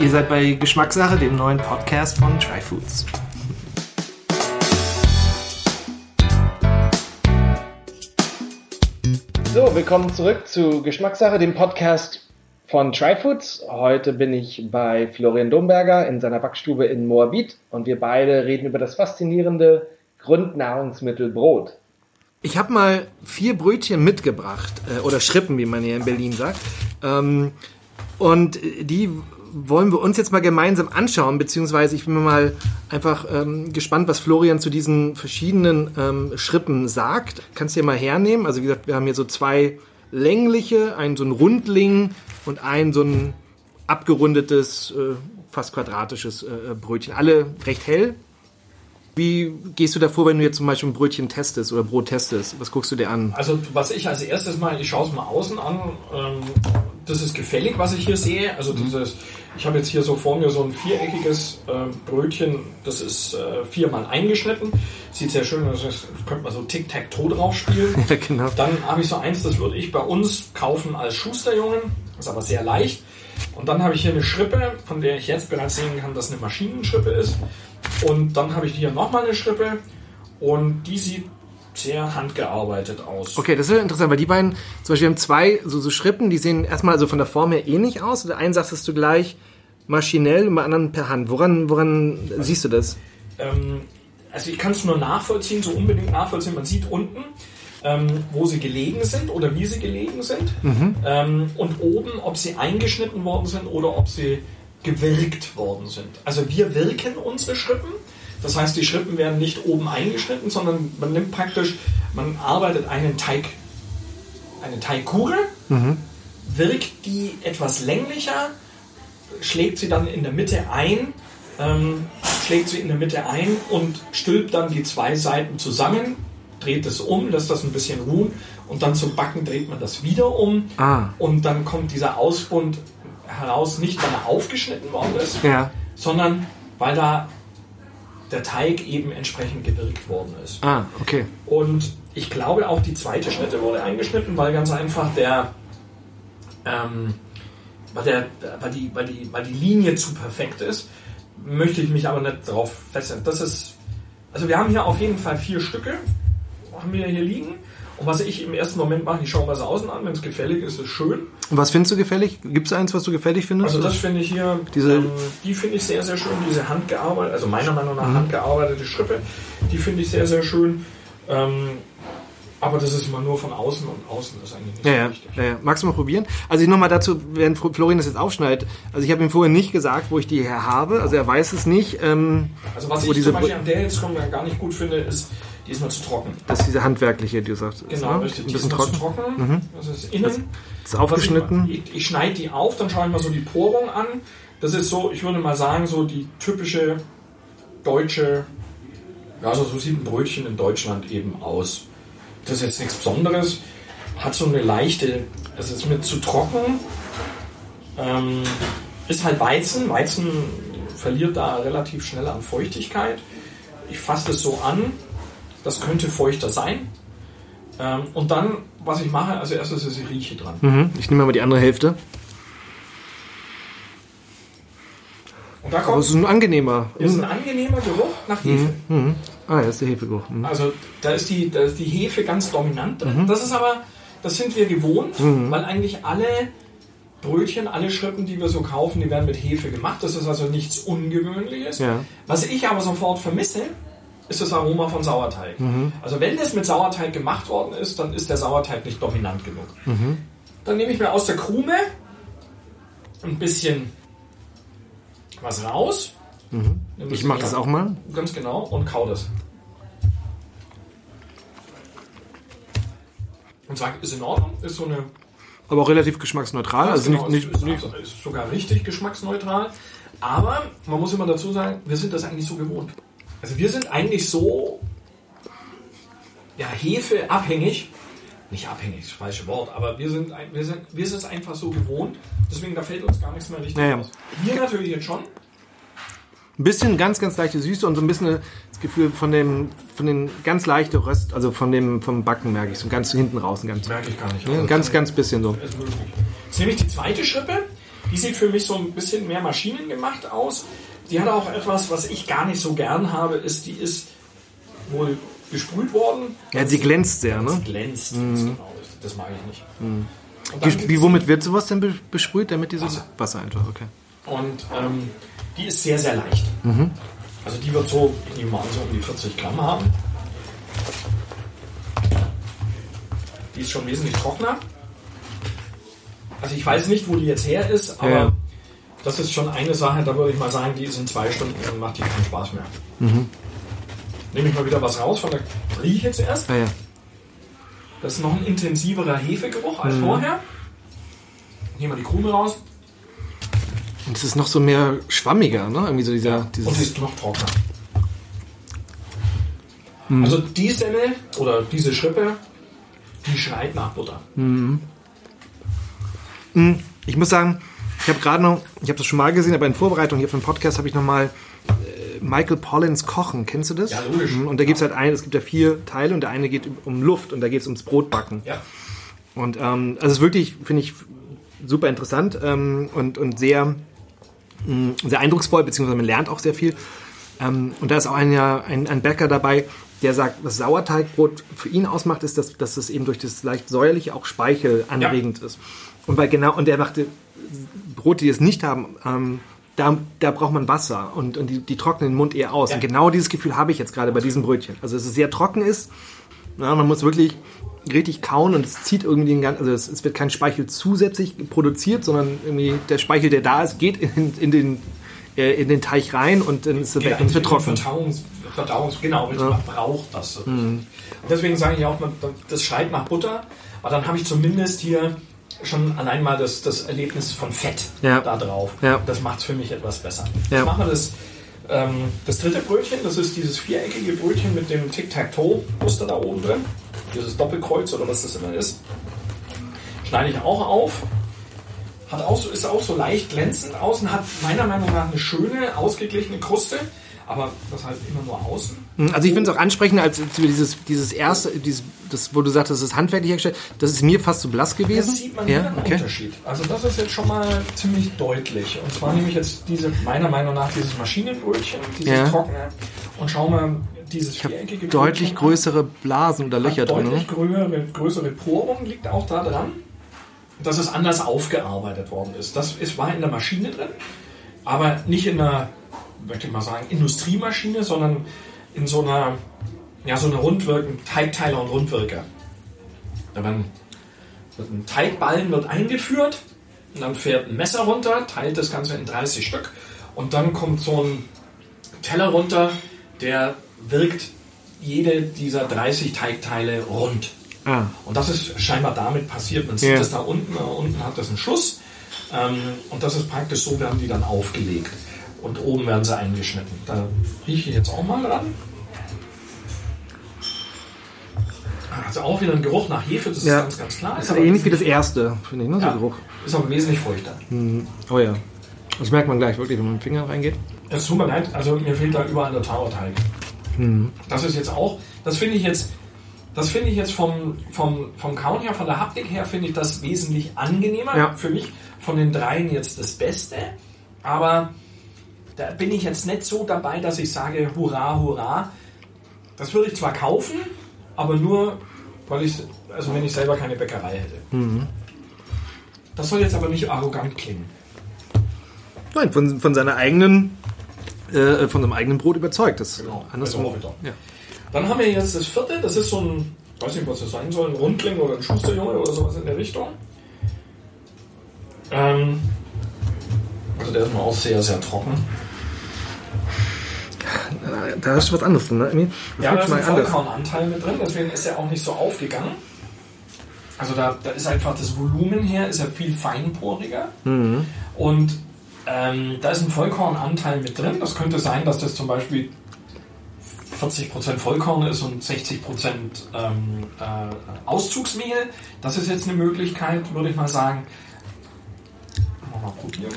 Ihr seid bei Geschmackssache, dem neuen Podcast von Try Foods. So, willkommen zurück zu Geschmackssache, dem Podcast von Try Foods. Heute bin ich bei Florian Domberger in seiner Backstube in Moabit und wir beide reden über das faszinierende Grundnahrungsmittel Brot. Ich habe mal vier Brötchen mitgebracht, äh, oder Schrippen, wie man hier in Berlin sagt. Ähm, und die wollen wir uns jetzt mal gemeinsam anschauen, beziehungsweise ich bin mal einfach ähm, gespannt, was Florian zu diesen verschiedenen ähm, Schrippen sagt. Kannst du dir mal hernehmen? Also wie gesagt, wir haben hier so zwei längliche, ein so ein Rundling und ein so ein abgerundetes, äh, fast quadratisches äh, Brötchen. Alle recht hell, wie gehst du davor, wenn du jetzt zum Beispiel ein Brötchen testest oder Brot testest? Was guckst du dir an? Also was ich als erstes mal, ich schaue es mal außen an. Ähm, das ist gefällig, was ich hier sehe. Also mhm. dieses, ich habe jetzt hier so vor mir so ein viereckiges äh, Brötchen, das ist äh, viermal eingeschnitten. Sieht sehr schön aus, das könnte man so Tic-Tac-Toe drauf spielen. ja, genau. Dann habe ich so eins, das würde ich bei uns kaufen als Schusterjungen. Das ist aber sehr leicht. Und dann habe ich hier eine Schrippe, von der ich jetzt bereits sehen kann, dass eine Maschinenschrippe ist. Und dann habe ich hier nochmal eine Schrippe und die sieht sehr handgearbeitet aus. Okay, das ist interessant, weil die beiden, zum Beispiel haben zwei so, so Schrippen, die sehen erstmal also von der Form her ähnlich aus. Der einen sagst du gleich maschinell und bei anderen per Hand. Woran, woran also, siehst du das? Ähm, also ich kann es nur nachvollziehen, so unbedingt nachvollziehen. Man sieht unten, ähm, wo sie gelegen sind oder wie sie gelegen sind. Mhm. Ähm, und oben, ob sie eingeschnitten worden sind oder ob sie gewirkt worden sind. Also wir wirken unsere Schrippen. Das heißt, die Schrippen werden nicht oben eingeschnitten, sondern man nimmt praktisch, man arbeitet einen Teig, eine Teigkugel, mhm. wirkt die etwas länglicher, schlägt sie dann in der Mitte ein, ähm, schlägt sie in der Mitte ein und stülpt dann die zwei Seiten zusammen, dreht es um, lässt das ein bisschen ruhen und dann zum Backen dreht man das wieder um ah. und dann kommt dieser Ausbund heraus nicht, weil er aufgeschnitten worden ist, ja. sondern weil da der Teig eben entsprechend gewirkt worden ist. Ah, okay. Und ich glaube auch die zweite Schnitte wurde eingeschnitten, weil ganz einfach der, ähm, weil, der weil, die, weil, die, weil die Linie zu perfekt ist, möchte ich mich aber nicht darauf feststellen. Das ist, also wir haben hier auf jeden Fall vier Stücke, haben wir hier liegen. Und was ich im ersten Moment mache, ich schaue mal so außen an, wenn es gefällig ist, ist schön. Und was findest du gefällig? Gibt es eins, was du gefällig findest? Also das finde ich hier, diese ähm, die finde ich sehr, sehr schön, diese handgearbeitete, also meiner Meinung nach mhm. handgearbeitete Strippe, die finde ich sehr, sehr schön. Ähm, aber das ist immer nur von außen und außen ist eigentlich nicht ja, so wichtig. Ja, ja. Magst du mal probieren? Also ich nochmal dazu, während Florian das jetzt aufschneidet. Also ich habe ihm vorher nicht gesagt, wo ich die her habe. Also er weiß es nicht. Ähm, also was ich zum Beispiel an der jetzt gar nicht gut finde, ist, die ist mal zu trocken. Das ist diese handwerkliche, die du sagst. Genau, ne? richtig. Ein bisschen trocken. zu trocken. Mhm. Das ist innen. Das ist aufgeschnitten. Ich, ich, ich schneide die auf, dann schaue ich mal so die Porung an. Das ist so, ich würde mal sagen, so die typische deutsche, ja, so sieht ein Brötchen in Deutschland eben aus. Das ist jetzt nichts Besonderes. Hat so eine leichte, das ist mir zu trocken. Ähm, ist halt Weizen. Weizen verliert da relativ schnell an Feuchtigkeit. Ich fasse das so an das könnte feuchter sein. Ähm, und dann, was ich mache, also erstes ist, ich rieche dran. Mhm. Ich nehme mal die andere Hälfte. Und da kommt. Das ist ein angenehmer. Ist ein angenehmer Geruch nach Hefe. Mhm. Mhm. Ah, das ist der Hefegeruch. Mhm. Also da ist, die, da ist die Hefe ganz dominant drin. Mhm. Das ist aber, das sind wir gewohnt, mhm. weil eigentlich alle Brötchen, alle Schrippen, die wir so kaufen, die werden mit Hefe gemacht. Das ist also nichts Ungewöhnliches. Ja. Was ich aber sofort vermisse, ist das Aroma von Sauerteig. Mhm. Also wenn das mit Sauerteig gemacht worden ist, dann ist der Sauerteig nicht dominant genug. Mhm. Dann nehme ich mir aus der Krume ein bisschen was raus. Mhm. Ich mache das auch mal. Ganz genau und kau das. Und sag, ist in Ordnung, ist so eine. Aber auch relativ geschmacksneutral. Ja, also genau, nicht, nicht, ist, ist sogar richtig geschmacksneutral. Aber man muss immer dazu sagen, wir sind das eigentlich so gewohnt. Also wir sind eigentlich so ja, Hefe abhängig. Nicht abhängig, das falsche Wort, aber wir sind, wir sind, wir sind es einfach so gewohnt. Deswegen, da fällt uns gar nichts mehr richtig naja. aus. Hier natürlich jetzt schon. Ein bisschen ganz, ganz leichte Süße und so ein bisschen das Gefühl von dem, von den ganz leichte Röst, also von dem, vom Backen merke ich so ganz hinten raus. Ganz, merke ich gar nicht. Ja, ganz, ganz bisschen so. Jetzt nehme ich die zweite Schrippe. Die sieht für mich so ein bisschen mehr maschinengemacht aus. Die hat auch etwas, was ich gar nicht so gern habe, ist, die ist wohl gesprüht worden. Ja, sie glänzt sehr, ne? Sie glänzt, mhm. genau. Das mag ich nicht. Mhm. Wie, wie, womit wird sowas denn besprüht? Damit dieses Wasser. Wasser einfach, okay. Und ähm, die ist sehr, sehr leicht. Mhm. Also die wird so, ich nehme mal so um die 40 Gramm haben. Die ist schon wesentlich trockener. Also ich weiß nicht, wo die jetzt her ist, aber Ja. das ist schon eine Sache, da würde ich mal sagen, die ist in zwei Stunden und macht die keinen Spaß mehr. Mhm. Nehme ich mal wieder was raus von der Rieche zuerst. Ja, ja. Das ist noch ein intensiverer Hefegeruch Mhm. als vorher. Nehmen wir die Krume raus Und es ist noch so mehr schwammiger, ne? Irgendwie so dieser, und sie dieses, ist noch trockener. Mhm. Also die Semmel oder diese Schrippe, die schreit nach Butter. ich muss sagen, ich habe gerade noch, ich habe das schon mal gesehen, aber in Vorbereitung hier für den Podcast habe ich noch mal Michael Pollins Kochen. Kennst du das? Ja, logisch. Mhm, Und da gibt es halt ein, es gibt ja vier Teile und der eine geht um Luft und da geht es ums Brotbacken. Ja. Und ähm, also es ist wirklich, finde ich, super interessant ähm, und, und sehr, mh, sehr eindrucksvoll, beziehungsweise man lernt auch sehr viel. Ähm, und da ist auch ein, ja, ein, ein Bäcker dabei, der sagt, was Sauerteigbrot für ihn ausmacht, ist, dass, dass es eben durch das leicht säuerliche auch speichelanregend ist. Und weil genau, und er dachte, Brote, die es nicht haben, ähm, da, da braucht man Wasser und, und die, die trocknen den Mund eher aus. Ja. Und genau dieses Gefühl habe ich jetzt gerade bei diesem Brötchen. Also dass es sehr trocken ist. Ja, man muss wirklich richtig kauen und es zieht irgendwie den ganzen, also es, es wird kein Speichel zusätzlich produziert, sondern irgendwie der Speichel, der da ist, geht in, in den äh, in den Teig rein und dann ist er weg und es wird trocken. Verdauungs, Verdauungs, genau, richtig, man braucht das. so. Mhm. Und deswegen sage ich auch, man- das schreit nach Butter, aber dann habe ich zumindest hier schon allein mal das, das Erlebnis von Fett Ja. da drauf. Ja. Das macht es für mich etwas besser. Ja. Jetzt machen wir das, ähm, das dritte Brötchen, das ist dieses viereckige Brötchen mit dem Tic-Tac-Toe-Muster da oben drin. Dieses Doppelkreuz oder was das immer ist. Schneide ich auch auf. Hat auch so, ist auch so leicht glänzend außen, hat meiner Meinung nach eine schöne, ausgeglichene Kruste, aber das halt immer nur außen. Also ich finde es auch ansprechender als als dieses, dieses erste, dieses, das, wo du sagtest, das ist handwerklich hergestellt. Das ist mir fast zu blass gewesen. Jetzt sieht man ja, einen okay. Unterschied. Also das ist jetzt schon mal ziemlich deutlich. Und zwar nehme ich jetzt diese, meiner Meinung nach, dieses Maschinenbrötchen, dieses Ja. trockene, und schau mal dieses viereckige Deutlich Brötchen größere Blasen oder. Löcher drin. Deutlich Ne? größere, größere Porung liegt auch da dran, dass es anders aufgearbeitet worden ist. Das ist, war in der Maschine drin, aber nicht in einer, möchte ich mal sagen, Industriemaschine, sondern in so einer, ja, so einer Rundwirken, Teigteiler und Rundwirker. Da werden, wird ein Teigballen wird eingeführt und dann fährt ein Messer runter, teilt das Ganze in 30 Stück und dann kommt so ein Teller runter, der wirkt jede dieser 30 Teigteile rund. Ah, Und das ist scheinbar damit passiert. Man sieht Ja. das da unten, da unten hat das einen Schuss. Ähm, und das ist praktisch so, werden die dann aufgelegt. Und oben werden sie eingeschnitten. Da rieche ich jetzt auch mal dran. Also auch wieder ein Geruch nach Hefe, das ist Ja. ganz, ganz klar. ist aber ähnlich wie das erste, finde ich, ne? So ja, Geruch. ist aber wesentlich feuchter. Oh ja. Das merkt man gleich wirklich, wenn man mit dem Finger reingeht. Es tut mir leid, also mir fehlt da überall der Tauerteig. Das ist jetzt auch, das finde ich jetzt, das finde ich jetzt vom, vom, vom Kauen her, von der Haptik her, finde ich das wesentlich angenehmer. Ja. Für mich von den dreien jetzt das Beste. Aber da bin ich jetzt nicht so dabei, dass ich sage, hurra, hurra. Das würde ich zwar kaufen, aber nur, weil ich, also wenn ich selber keine Bäckerei hätte. Das soll jetzt aber nicht arrogant klingen. Nein, von, von seiner eigenen, äh, von seinem eigenen Brot überzeugt. Das Genau, andersrum. also ja. Dann haben wir jetzt das vierte, das ist so ein, weiß nicht, was das sein soll, ein Rundling oder ein Schusterjunge oder sowas in der Richtung. Ähm, also der ist mal auch sehr, sehr trocken. Da hast du was anderes drin, ne? Das Ja, da ist ein. Vollkornanteil mit drin, deswegen ist er auch nicht so aufgegangen. Also da, da ist einfach das Volumen her, ist er viel feinporiger. Mhm. Und ähm, da ist ein Vollkornanteil mit drin. Das könnte sein, dass das zum Beispiel 40% Vollkorn ist und 60% ähm, äh, Auszugsmehl. Das ist jetzt eine Möglichkeit, würde ich mal sagen. Mal, probieren.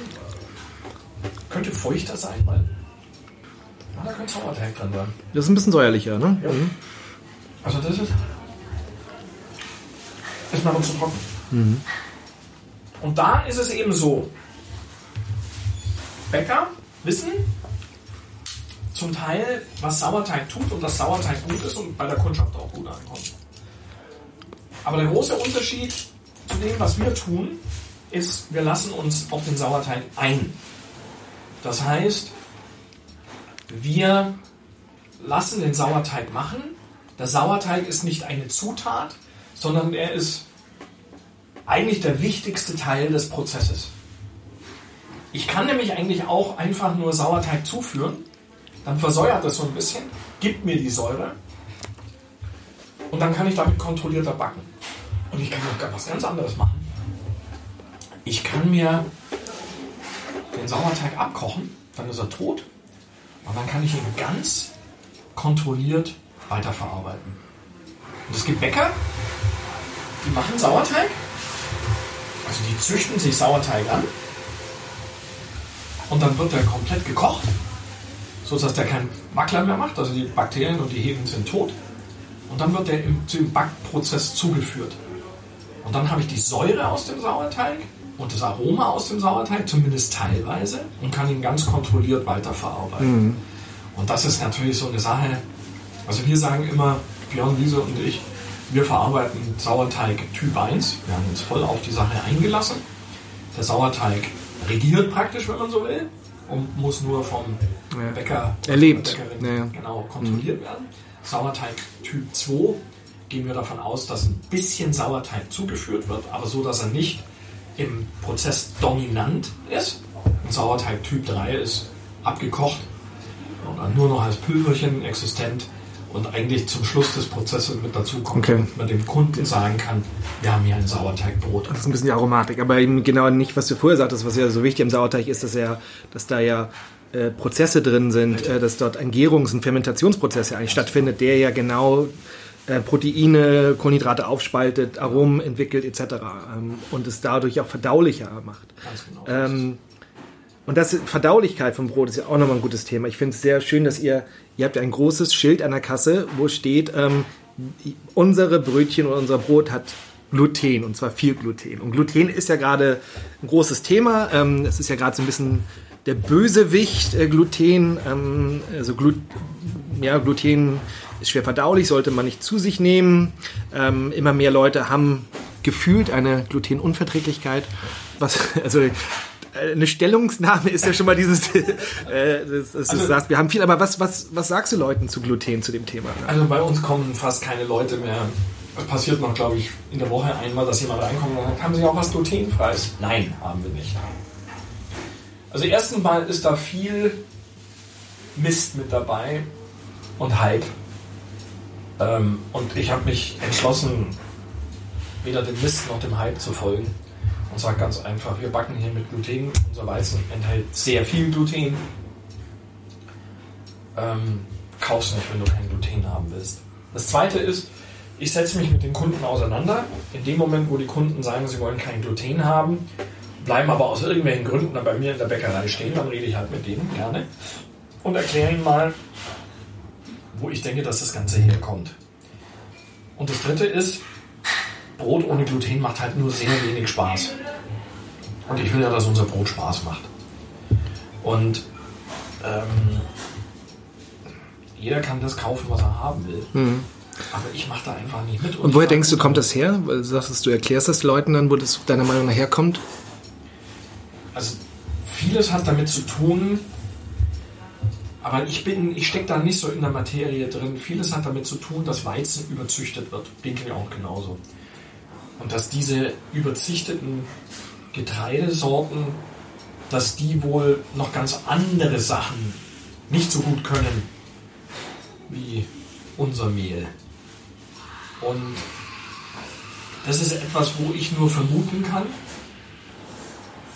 Könnte feuchter sein, weil da könnte Sauerteig drin sein. Das ist ein bisschen säuerlicher, ne? Ja. Mhm. Also das ist, ist mir noch zu trocken. Mhm. Und da ist es eben so, Bäcker wissen zum Teil, was Sauerteig tut und dass Sauerteig gut ist und bei der Kundschaft auch gut ankommt. Aber der große Unterschied zu dem, was wir tun, ist, wir lassen uns auf den Sauerteig ein. Das heißt, wir lassen den Sauerteig machen. Der Sauerteig ist nicht eine Zutat, sondern er ist eigentlich der wichtigste Teil des Prozesses. Ich kann nämlich eigentlich auch einfach nur Sauerteig zuführen, dann versäuert das so ein bisschen, gibt mir die Säure und dann kann ich damit kontrollierter backen. Und ich kann auch was ganz anderes machen. Ich kann mir den Sauerteig abkochen, dann ist er tot und dann kann ich ihn ganz kontrolliert weiterverarbeiten. Und es gibt Bäcker, die machen Sauerteig, also die züchten sich Sauerteig an und dann wird er komplett gekocht, sodass der keinen Wackler mehr macht, also die Bakterien und die Hefen sind tot. Und dann wird der im, im Backprozess zugeführt. Und dann habe ich die Säure aus dem Sauerteig und das Aroma aus dem Sauerteig, zumindest teilweise, und kann ihn ganz kontrolliert weiterverarbeiten. Mhm. Und das ist natürlich so eine Sache. Also wir sagen immer, Björn Wiese und ich, wir verarbeiten Sauerteig Typ 1. Wir haben uns voll auf die Sache eingelassen. Der Sauerteig regiert praktisch, wenn man so will, und muss nur vom ja. Bäcker erlebt ja. genau kontrolliert mhm. werden. Sauerteig Typ 2 gehen wir davon aus, dass ein bisschen Sauerteig zugeführt wird, aber so, dass er nicht im Prozess dominant ist. Ein Sauerteig Typ 3 ist abgekocht und nur noch als Pülverchen existent und eigentlich zum Schluss des Prozesses mit dazu kommt okay. man dem Kunden sagen kann, wir haben hier ein Sauerteigbrot. Das ist ein bisschen die Aromatik, aber eben genau nicht, was du vorher sagtest, was ja so wichtig am Sauerteig ist, dass er, dass da ja äh, Prozesse drin sind, äh, dass dort ein Gärungs- und Fermentationsprozess ja eigentlich stattfindet, der ja genau äh, Proteine, Kohlenhydrate aufspaltet, Aromen entwickelt etc. Ähm, und es dadurch auch verdaulicher macht. Ganz genau. Ähm, und das Verdaulichkeit vom Brot ist ja auch nochmal ein gutes Thema. Ich finde es sehr schön, dass ihr, ihr habt ein großes Schild an der Kasse, wo steht, ähm, unsere Brötchen oder unser Brot hat Gluten und zwar viel Gluten. Und Gluten ist ja gerade ein großes Thema. Ähm, es ist ja gerade so ein bisschen der Bösewicht äh, Gluten. Ähm, also Glut ja, Gluten ist schwer verdaulich, sollte man nicht zu sich nehmen. Ähm, immer mehr Leute haben gefühlt eine Glutenunverträglichkeit. Was, also eine Stellungnahme ist ja schon mal dieses, äh, das, das also, sagst, wir haben viel, aber was, was, was sagst du Leuten zu Gluten, zu dem Thema? Also bei uns kommen fast keine Leute mehr. Es passiert noch, glaube ich, in der Woche einmal, dass jemand reinkommt und sagt, haben Sie auch was glutenfreies? Nein, haben wir nicht. Also erstens mal ist da viel Mist mit dabei und Hype. Ähm, und ich habe mich entschlossen, weder dem Mist noch dem Hype zu folgen und sagt ganz einfach, wir backen hier mit Gluten. Unser Weizen enthält sehr viel Gluten. Ähm, kauf's nicht, wenn du kein Gluten haben willst. Das zweite ist, ich setze mich mit den Kunden auseinander. In dem Moment, wo die Kunden sagen, sie wollen kein Gluten haben, bleiben aber aus irgendwelchen Gründen bei mir in der Bäckerei stehen, dann rede ich halt mit denen gerne und erkläre ihnen mal, wo ich denke, dass das Ganze herkommt. Und das dritte ist, Brot ohne Gluten macht halt nur sehr wenig Spaß. Und ich will ja, dass unser Brot Spaß macht. Und ähm, jeder kann das kaufen, was er haben will. Mhm. Aber ich mache da einfach nicht mit. Und, und woher denkst du, kommt das her? Weil du sagst, du erklärst das Leuten dann, wo das deiner Meinung nach herkommt? Also vieles hat damit zu tun, aber ich bin, ich stecke da nicht so in der Materie drin. Vieles hat damit zu tun, dass Weizen überzüchtet wird. Denke ich auch genauso. Und dass diese überzüchteten Getreidesorten, dass die wohl noch ganz andere Sachen nicht so gut können wie unser Mehl. Und das ist etwas, wo ich nur vermuten kann.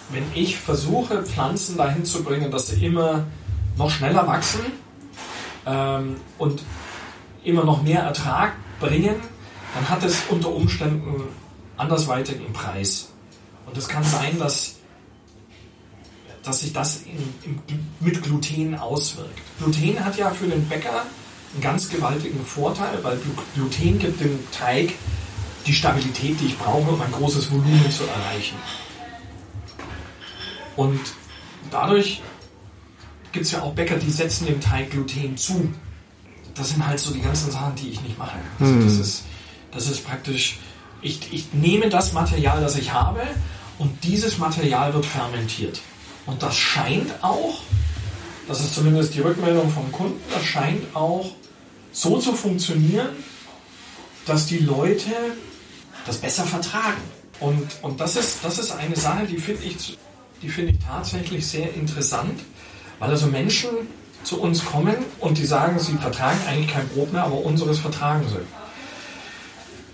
Wenn ich versuche, Pflanzen dahin zu bringen, dass sie immer noch schneller wachsen ähm, und immer noch mehr Ertrag bringen, dann hat es unter Umständen andersweitigen Preis. Und es kann sein, dass, dass sich das in, in, mit Gluten auswirkt. Gluten hat ja für den Bäcker einen ganz gewaltigen Vorteil, weil Gluten gibt dem Teig die Stabilität, die ich brauche, um ein großes Volumen zu erreichen. Und dadurch gibt es ja auch Bäcker, die setzen dem Teig Gluten zu. Das sind halt so die ganzen Sachen, die ich nicht mache. Also Hm. das, ist, das ist praktisch, ich, ich nehme das Material, das ich habe, und dieses Material wird fermentiert. Und das scheint auch, das ist zumindest die Rückmeldung vom Kunden, das scheint auch so zu funktionieren, dass die Leute das besser vertragen. Und, und das, ist, das ist eine Sache, die finde ich, die finde ich tatsächlich sehr interessant, weil also Menschen zu uns kommen und die sagen, sie vertragen eigentlich kein Brot mehr, aber unseres vertragen sie.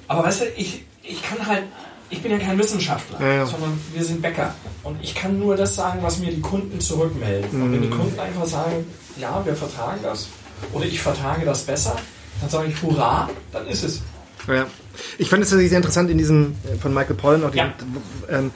Aber weißt du, ich, ich kann halt, ich bin ja kein Wissenschaftler, Ja, ja. sondern wir sind Bäcker. Und ich kann nur das sagen, was mir die Kunden zurückmelden. Und wenn die Kunden einfach sagen, ja, wir vertragen das oder ich vertrage das besser, dann sage ich Hurra, dann ist es. Ja. Ich fand es sehr interessant in diesem äh, von Michael Pollan auch den, Ja. ähm,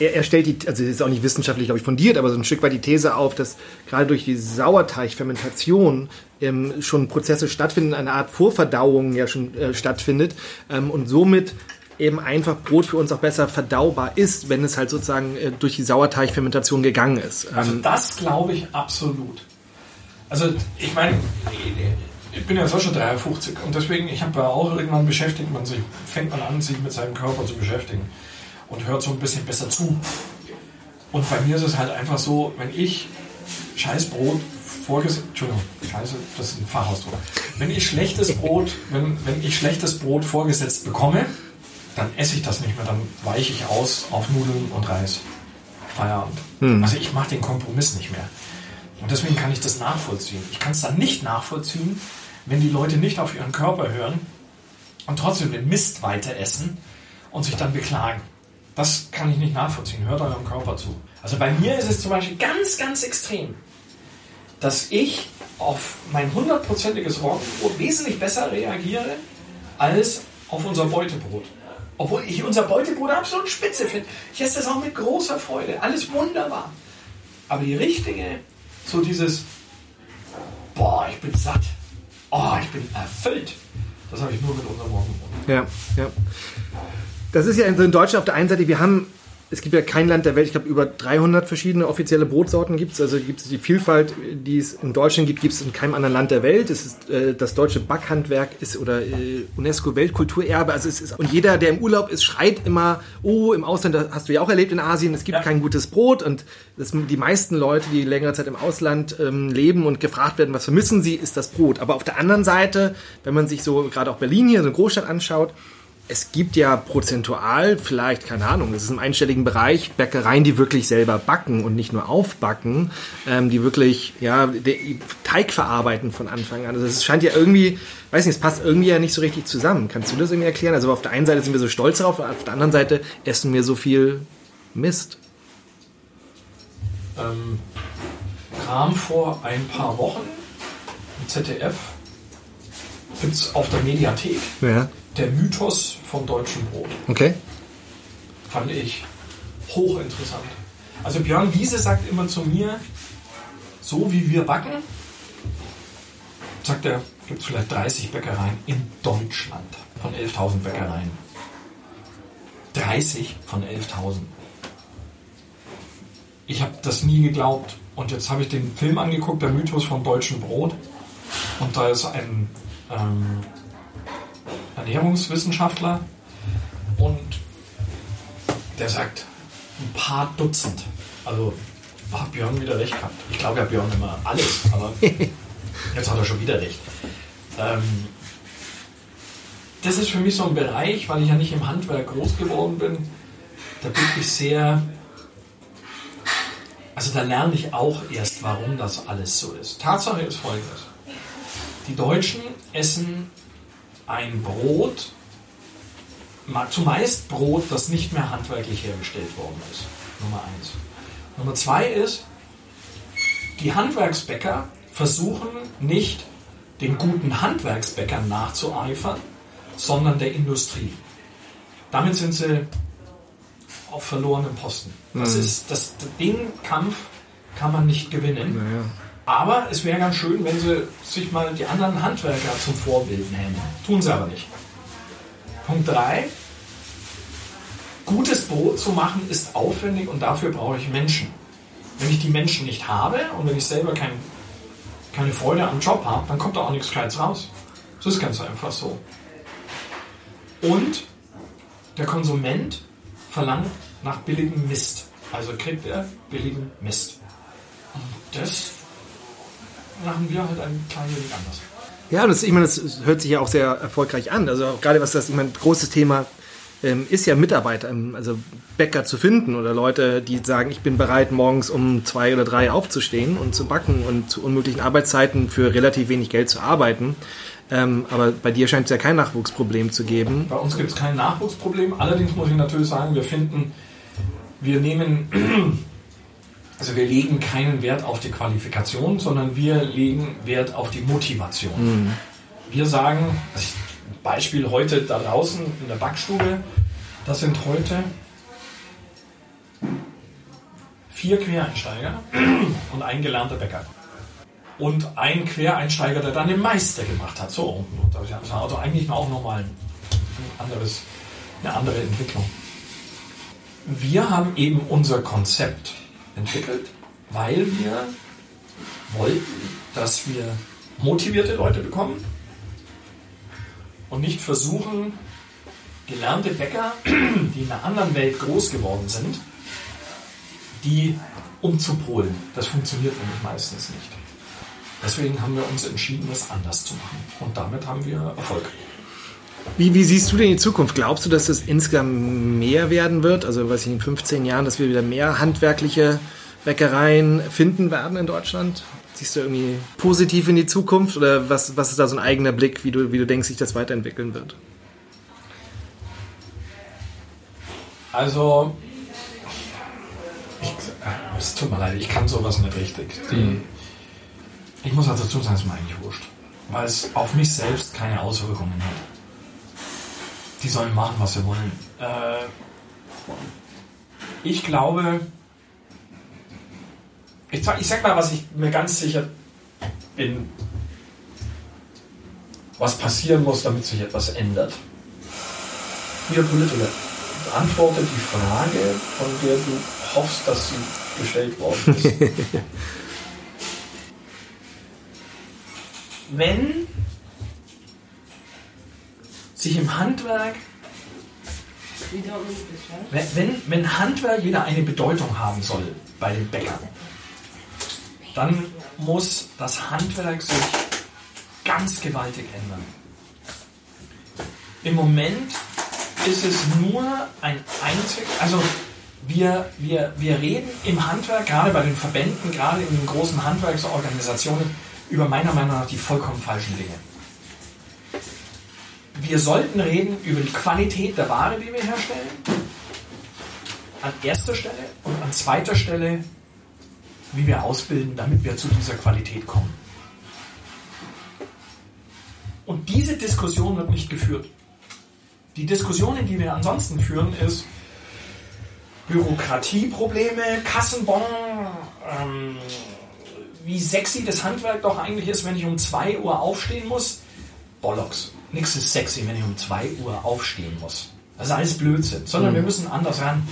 er, er stellt die, also ist auch nicht wissenschaftlich, glaube ich, fundiert, aber so ein Stück weit die These auf, dass gerade durch die Sauerteigfermentation ähm, schon Prozesse stattfinden, eine Art Vorverdauung ja schon äh, stattfindet ähm, und somit eben einfach Brot für uns auch besser verdaubar ist, wenn es halt sozusagen äh, durch die Sauerteigfermentation gegangen ist. Also Ähm, das glaube ich absolut. Also ich meine, ich bin ja so schon 53 und deswegen, ich habe ja auch irgendwann beschäftigt man sich, fängt man an, sich mit seinem Körper zu beschäftigen und hört so ein bisschen besser zu. Und bei mir ist es halt einfach so, wenn ich Scheißbrot vorgesetzt, Entschuldigung, Scheiße, das ist ein Fachausdruck. Wenn ich schlechtes Brot, wenn, wenn ich schlechtes Brot vorgesetzt bekomme, dann esse ich das nicht mehr, dann weiche ich aus auf Nudeln und Reis. Feierabend. Also ich mache den Kompromiss nicht mehr. Und deswegen kann ich das nachvollziehen. Ich kann es dann nicht nachvollziehen, wenn die Leute nicht auf ihren Körper hören und trotzdem den Mist weiter essen und sich dann beklagen. Das kann ich nicht nachvollziehen. Hört eurem Körper zu. Also bei mir ist es zum Beispiel ganz, ganz extrem, dass ich auf mein hundertprozentiges Roggenbrot wesentlich besser reagiere als auf unser Beutebrot. Obwohl ich unser Beutebrot absolut spitze finde. Ich esse das auch mit großer Freude. Alles wunderbar. Aber die richtige, so dieses, boah, ich bin satt. Oh, ich bin erfüllt. Das habe ich nur mit unserem Roggenbrot. Ja, ja. Das ist ja in so in Deutschland auf der einen Seite, wir haben, es gibt ja kein Land der Welt, ich glaube über 300 verschiedene offizielle Brotsorten gibt es, also gibt es die Vielfalt, die es in Deutschland gibt, gibt es in keinem anderen Land der Welt. Es ist, äh, das deutsche Backhandwerk ist oder äh, UNESCO Weltkulturerbe, also es ist, und jeder, der im Urlaub ist, schreit immer, oh, im Ausland, das hast du ja auch erlebt in Asien, es gibt Ja. kein gutes Brot und das, die meisten Leute, die längere Zeit im Ausland ähm, leben und gefragt werden, was vermissen sie, ist das Brot. Aber auf der anderen Seite, wenn man sich so gerade auch Berlin hier, so eine Großstadt anschaut, es gibt ja prozentual vielleicht, keine Ahnung, das ist im einstelligen Bereich, Bäckereien, die wirklich selber backen und nicht nur aufbacken, ähm, die wirklich ja, den Teig verarbeiten von Anfang an. Also es scheint ja irgendwie, weiß nicht, es passt irgendwie ja nicht so richtig zusammen. Kannst du das irgendwie erklären? Also auf der einen Seite sind wir so stolz darauf, auf der anderen Seite essen wir so viel Mist. ähm, kam vor ein paar Wochen im ZDF, gibt es auf der Mediathek, Ja. Der Mythos vom deutschen Brot. Okay. Fand ich hochinteressant. Also Björn Wiese sagt immer zu mir, so wie wir backen, sagt er, gibt es vielleicht 30 Bäckereien in Deutschland von 11.000 Bäckereien. 30 von 11.000. Ich habe das nie geglaubt. Und jetzt habe ich den Film angeguckt, der Mythos vom deutschen Brot. Und da ist ein ähm, Ernährungswissenschaftler und der sagt ein paar Dutzend. Also hat Björn wieder recht gehabt. Ich glaube ja Björn immer alles, aber jetzt hat er schon wieder recht. Ähm, das ist für mich so ein Bereich, weil ich ja nicht im Handwerk groß geworden bin, da bin ich sehr. Also da lerne ich auch erst, warum das alles so ist. Tatsache ist folgendes. Die Deutschen essen ein Brot, zumeist Brot, das nicht mehr handwerklich hergestellt worden ist. Nummer eins. Nummer zwei ist, die Handwerksbäcker versuchen nicht den guten Handwerksbäckern nachzueifern, sondern der Industrie. Damit sind sie auf verlorenem Posten. Das ist das, den Kampf kann man nicht gewinnen. Naja. Aber es wäre ganz schön, wenn sie sich mal die anderen Handwerker zum Vorbild nehmen. Tun sie aber nicht. Punkt 3. Gutes Brot zu machen ist aufwendig und dafür brauche ich Menschen. Wenn ich die Menschen nicht habe und wenn ich selber kein, keine Freude am Job habe, dann kommt da auch nichts Gescheites raus. Das ist ganz einfach so. Und der Konsument verlangt nach billigem Mist. Also kriegt er billigen Mist. Und das machen wir halt ein klein wenig anders. Ja, das, ich meine, das hört sich ja auch sehr erfolgreich an. Also gerade was das, ich meine, großes Thema ähm, ist ja Mitarbeiter, ähm, also Bäcker zu finden oder Leute, die sagen, ich bin bereit, morgens um zwei oder drei aufzustehen und zu backen und zu unmöglichen Arbeitszeiten für relativ wenig Geld zu arbeiten. Ähm, aber bei dir scheint es ja kein Nachwuchsproblem zu geben. Bei uns gibt es kein Nachwuchsproblem. Allerdings muss ich natürlich sagen, wir finden, wir nehmen, also wir legen keinen Wert auf die Qualifikation, sondern wir legen Wert auf die Motivation. Mhm. Wir sagen, also Beispiel heute da draußen in der Backstube, das sind heute vier Quereinsteiger und ein gelernter Bäcker und ein Quereinsteiger, der dann den Meister gemacht hat. So, also eigentlich auch nochmal ein anderes, eine andere Entwicklung. Wir haben eben unser Konzept entwickelt, weil wir wollten, dass wir motivierte Leute bekommen und nicht versuchen, gelernte Bäcker, die in einer anderen Welt groß geworden sind, die umzupolen. Das funktioniert nämlich meistens nicht. Deswegen haben wir uns entschieden, das anders zu machen. Und damit haben wir Erfolg. Wie, wie siehst du denn die Zukunft? Glaubst du, dass es insgesamt mehr werden wird? Also, weiß ich, in 15 Jahren, dass wir wieder mehr handwerkliche Bäckereien finden werden in Deutschland? Siehst du irgendwie positiv in die Zukunft oder was, was ist da so ein eigener Blick, wie du, wie du denkst, sich das weiterentwickeln wird? Also, es tut mir leid, ich kann sowas nicht richtig. Mhm ich muss also dazu sagen, es ist mir eigentlich wurscht. Weil es auf mich selbst keine Auswirkungen hat. Die sollen machen, was sie wollen. Äh, ich glaube, ich sag, ich sag mal, was ich mir ganz sicher bin, was passieren muss, damit sich etwas ändert. Ihr Politiker, beantworte die Frage, von der du hoffst, dass sie gestellt worden ist. wenn sich im Handwerk, wenn, wenn Handwerk wieder eine Bedeutung haben soll bei den Bäckern, dann muss das Handwerk sich ganz gewaltig ändern. Im Moment ist es nur ein einzig, also wir, wir, wir reden im Handwerk, gerade bei den Verbänden, gerade in den großen Handwerksorganisationen, über meiner Meinung nach die vollkommen falschen Dinge. Wir sollten reden über die Qualität der Ware, die wir herstellen, an erster Stelle und an zweiter Stelle, wie wir ausbilden, damit wir zu dieser Qualität kommen. Und diese Diskussion wird nicht geführt. Die Diskussionen, die wir ansonsten führen, ist Bürokratieprobleme, Kassenbon, ähm, wie sexy das Handwerk doch eigentlich ist, wenn ich um 2 Uhr aufstehen muss. Bollocks. Nichts ist sexy, wenn ich um 2 Uhr aufstehen muss. Das ist alles Blödsinn. Sondern mhm. wir müssen anders ran.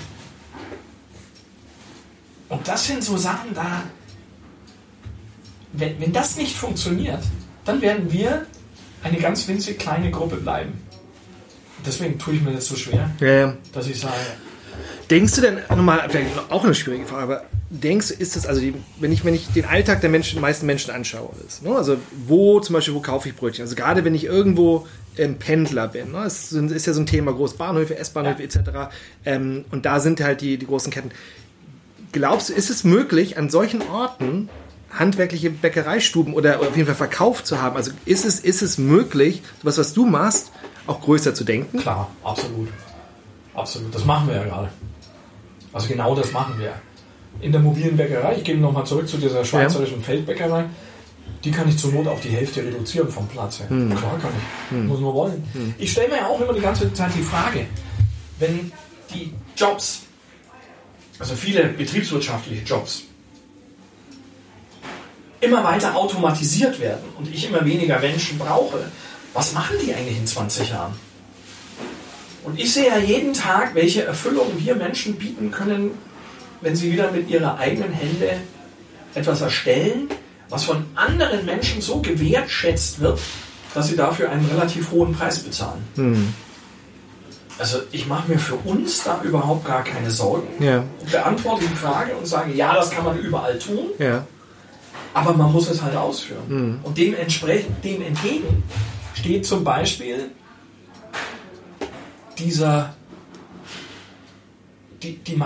Und das sind so Sachen da. Wenn, wenn das nicht funktioniert, dann werden wir eine ganz winzig kleine Gruppe bleiben. Deswegen tue ich mir das so schwer, ja, ja. dass ich sage. Denkst du denn, nochmal, auch eine schwierige Frage, aber denkst du, ist das, also die, wenn, ich, wenn ich den Alltag der Menschen, meisten Menschen anschaue, ist, ne? also wo zum Beispiel, wo kaufe ich Brötchen? Also gerade wenn ich irgendwo ähm, Pendler bin, ne? es ist ja so ein Thema, Großbahnhöfe, S-Bahnhöfe ja. etc. Ähm, und da sind halt die, die großen Ketten. Glaubst du, ist es möglich, an solchen Orten handwerkliche Bäckereistuben oder auf jeden Fall Verkauf zu haben? Also ist es, ist es möglich, was, was du machst, auch größer zu denken? Klar, absolut. Absolut. Das machen wir ja gerade. Also genau das machen wir in der mobilen Bäckerei, ich gehe nochmal zurück zu dieser schweizerischen ja. Feldbäckerei, die kann ich zur Not auf die Hälfte reduzieren vom Platz her. Hm. Klar kann ich, hm. muss man wollen. Hm. Ich stelle mir ja auch immer die ganze Zeit die Frage, wenn die Jobs, also viele betriebswirtschaftliche Jobs, immer weiter automatisiert werden und ich immer weniger Menschen brauche, was machen die eigentlich in 20 Jahren? Und ich sehe ja jeden Tag, welche Erfüllung wir Menschen bieten können wenn sie wieder mit ihrer eigenen Hände etwas erstellen, was von anderen Menschen so gewertschätzt wird, dass sie dafür einen relativ hohen Preis bezahlen. Hm. Also ich mache mir für uns da überhaupt gar keine Sorgen. Ja. Beantworte die Frage und sage, ja, das kann man überall tun, Ja. aber man muss es halt ausführen. Und dementsprechend, dem entgegen steht zum Beispiel dieser die, die, äh,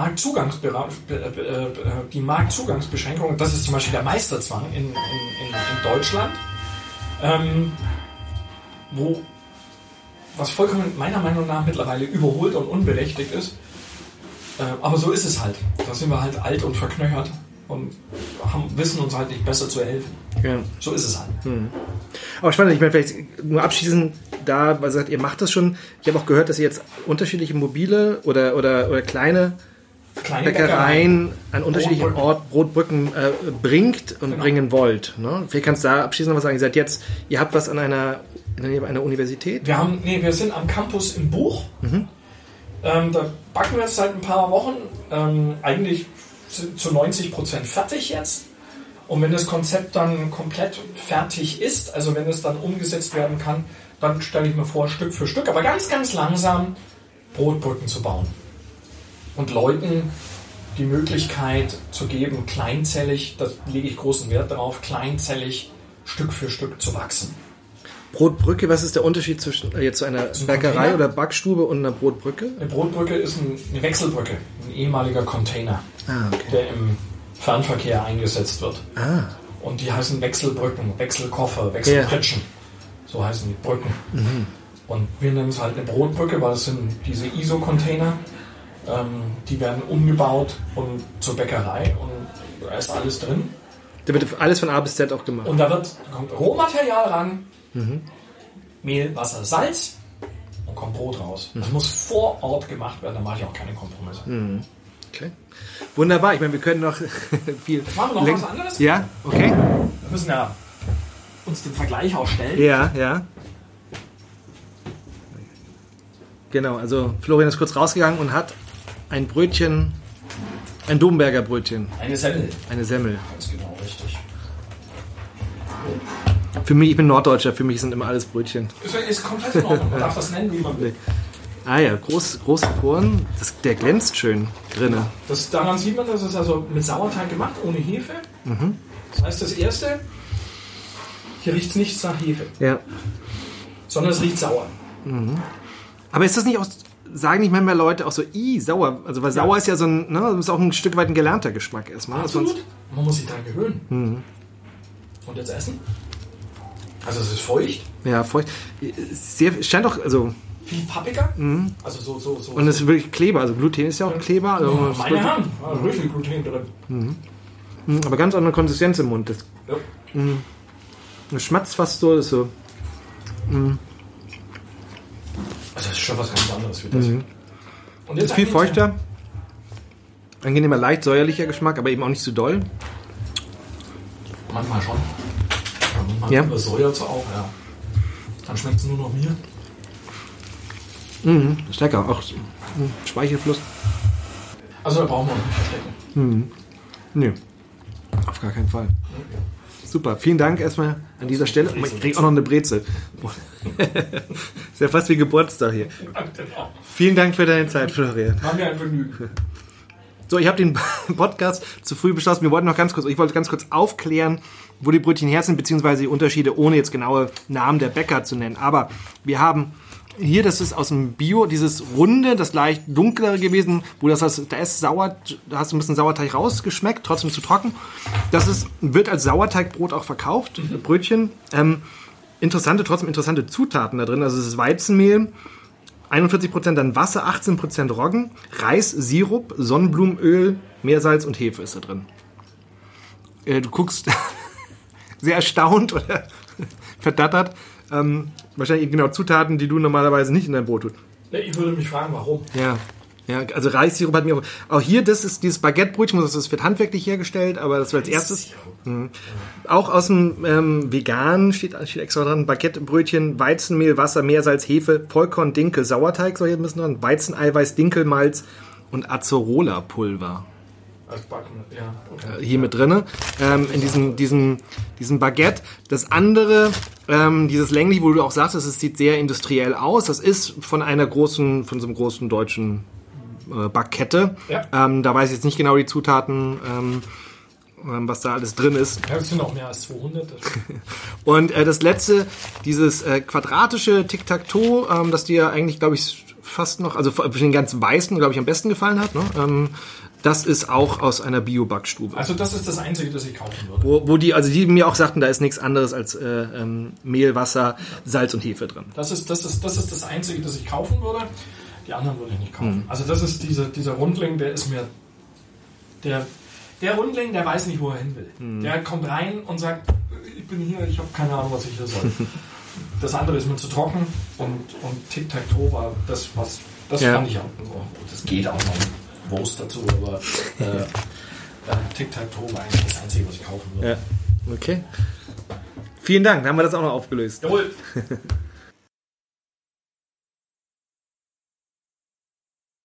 die Marktzugangsbeschränkung, das ist zum Beispiel der Meisterzwang in, in, in, in Deutschland, ähm, wo was vollkommen meiner Meinung nach mittlerweile überholt und unberechtigt ist. Äh, aber so ist es halt. Da sind wir halt alt und verknöchert und haben, wissen uns halt nicht besser zu helfen. ja. So ist es halt. Aber spannend, ich meine, vielleicht nur abschließend da, weil ihr sagt, ihr macht das schon. Ich habe auch gehört, dass ihr jetzt unterschiedliche mobile oder, oder, oder kleine Kleine Bäckereien an unterschiedlichen. Ort Brotbrücken äh, bringt und Genau. bringen wollt. Ne? Vielleicht kannst du da abschließend noch was sagen. Ihr seid jetzt, ihr habt was an einer, in einer Universität? Wir haben, nee, wir sind am Campus im Buch. Ähm, da backen wir jetzt seit ein paar Wochen. Ähm, eigentlich zu 90 Prozent fertig jetzt. Und wenn das Konzept dann komplett fertig ist, also wenn es dann umgesetzt werden kann, dann stelle ich mir vor, Stück für Stück, aber ganz, ganz langsam Brotbrücken zu bauen. Und Leuten die Möglichkeit zu geben, kleinzellig, da lege ich großen Wert darauf, kleinzellig Stück für Stück zu wachsen. Brotbrücke, was ist der Unterschied zwischen äh, jetzt zu einer Zum Bäckerei Container? oder Backstube und einer Brotbrücke? Eine Brotbrücke ist ein, eine Wechselbrücke, ein ehemaliger Container, Ah, okay. der im Fernverkehr eingesetzt wird. Ah, Und die heißen Wechselbrücken, Wechselkoffer, Wechselpritschen. So heißen die Brücken. Und wir nennen es halt eine Brotbrücke, weil es sind diese ISO-Container. Ähm, die werden umgebaut und zur Bäckerei und da ist alles drin. da wird alles von A bis Z auch gemacht. Und da wird, kommt Rohmaterial ran, Mehl, Wasser, Salz und kommt Brot raus. Das muss vor Ort gemacht werden, da mache ich auch keine Kompromisse. Okay. Wunderbar, ich meine, wir können noch viel. Machen wir noch läng- was anderes? Ja, okay. Wir müssen ja uns den Vergleich auch stellen. Ja, ja. Genau, also Florian ist kurz rausgegangen und hat ein Brötchen, ein Domberger Brötchen, Eine Semmel. eine Semmel. Ganz genau, richtig. Für mich, ich bin Norddeutscher, für mich sind immer alles Brötchen. Ist, ist komplett in Ordnung. Man darf das nennen, wie man will. Ah ja, groß, große Poren, das, der glänzt schön drinne. Das, daran sieht man, das ist also mit Sauerteig gemacht, ohne Hefe. Das heißt, das erste, hier riecht es nichts nach Hefe, Ja. sondern es riecht sauer. Aber ist das nicht auch, sagen nicht manchmal Leute auch so, i, sauer, also weil sauer ist ja so ein, ne, das ist auch ein Stück weit ein gelernter Geschmack erstmal. dass Absolut. Man muss sich daran gewöhnen. Und jetzt essen? Also es ist feucht, Ja, feucht. Sehr, es scheint auch, also, viel pappiger. Also so, so, so. und es ist wirklich Kleber, also Gluten ist ja auch Kleber. Also, ist meine Herren, ja, richtig Gluten drin. Mhm, Aber ganz andere Konsistenz im Mund. Das, Ja. das schmatzt fast so. Das ist so. Also das ist schon was ganz anderes wie das. Und jetzt Ist viel feuchter. Angenehmer, leicht säuerlicher Geschmack, aber eben auch nicht zu doll. Manchmal schon. Ja, manchmal Ja. übersäuert es auch, ja. Dann schmeckt es nur noch mir. Mhm, ist lecker. Auch mm, Speichelfluss. Also da brauchen wir nicht verstecken. Nö. Auf gar keinen Fall. Super. Vielen Dank erstmal an dieser Stelle. Ich krieg auch noch eine Brezel. ist ja fast wie Geburtstag hier. Vielen Dank für deine Zeit, Florian. War mir ein Vergnügen. So, ich habe den Podcast zu früh beschlossen. Wir wollten noch ganz kurz, ich wollte ganz kurz aufklären, wo die Brötchen her sind, beziehungsweise die Unterschiede, ohne jetzt genaue Namen der Bäcker zu nennen. Aber wir haben hier, das ist aus dem Bio, dieses runde, das leicht dunklere gewesen, wo das, das da ist sauer, da hast du ein bisschen Sauerteig rausgeschmeckt, trotzdem zu trocken. Das ist, wird als Sauerteigbrot auch verkauft, Brötchen. Ähm, interessante, trotzdem interessante Zutaten da drin. Also es ist Weizenmehl, 41% dann Wasser, 18% Roggen, Reis, Sirup, Sonnenblumenöl, Meersalz und Hefe ist da drin. Äh, du guckst sehr erstaunt oder verdattert. Ähm, wahrscheinlich genau Zutaten, die du normalerweise nicht in dein Brot tust. Ich würde mich fragen, warum. Ja. Ja, also Reissirup hat mir auch, auch hier, das ist dieses Baguettebrötchen, das wird handwerklich hergestellt, aber das wird als erstes. Mhm. Auch aus dem ähm, Vegan steht, steht extra dran, Baguettebrötchen, Weizenmehl, Wasser, Meersalz, Hefe, Vollkorn, Dinkel, Sauerteig soll hier ein bisschen dran, Weizeneiweiß, Dinkelmalz und Acerola-Pulver. Als Backen, ja. Okay. äh, hier mit drinne, ähm, in diesem, diesem, diesem Baguette. Das andere, ähm, dieses Längli, wo du auch sagtest, es sieht sehr industriell aus. Das ist von einer großen, von so einem großen deutschen äh, Backkette. Ja. Ähm, da weiß ich jetzt nicht genau die Zutaten, ähm, ähm, was da alles drin ist. Ja, es sind auch mehr als 200. das stimmt. Und äh, das letzte, dieses äh, quadratische Tic-Tac-Toe, ähm, das dir eigentlich, glaube ich, fast noch, also für den ganz weißen, glaube ich, am besten gefallen hat. Ne? Ähm, das ist auch aus einer Bio-Backstube. Also das ist das Einzige, das ich kaufen würde. Wo, wo die, also die mir auch sagten, da ist nichts anderes als äh, ähm, Mehl, Wasser, Salz und Hefe drin. Das ist, das, ist, das ist das Einzige, das ich kaufen würde. Die anderen würde ich nicht kaufen. Also das ist diese, dieser Rundling, der ist mir... Der, der Rundling, der weiß nicht, wo er hin will. Der kommt rein und sagt, ich bin hier, ich habe keine Ahnung, was ich hier soll. das andere ist mir zu trocken und, und Tic-Tac-Toe war das, was... Das Ja. fand ich auch... Das geht auch noch Wurst dazu, aber äh, äh, Tic-Tac-Toe war eigentlich das Einzige, was ich kaufen würde. Ja. Okay. Vielen Dank, dann haben wir das auch noch aufgelöst. Jawohl.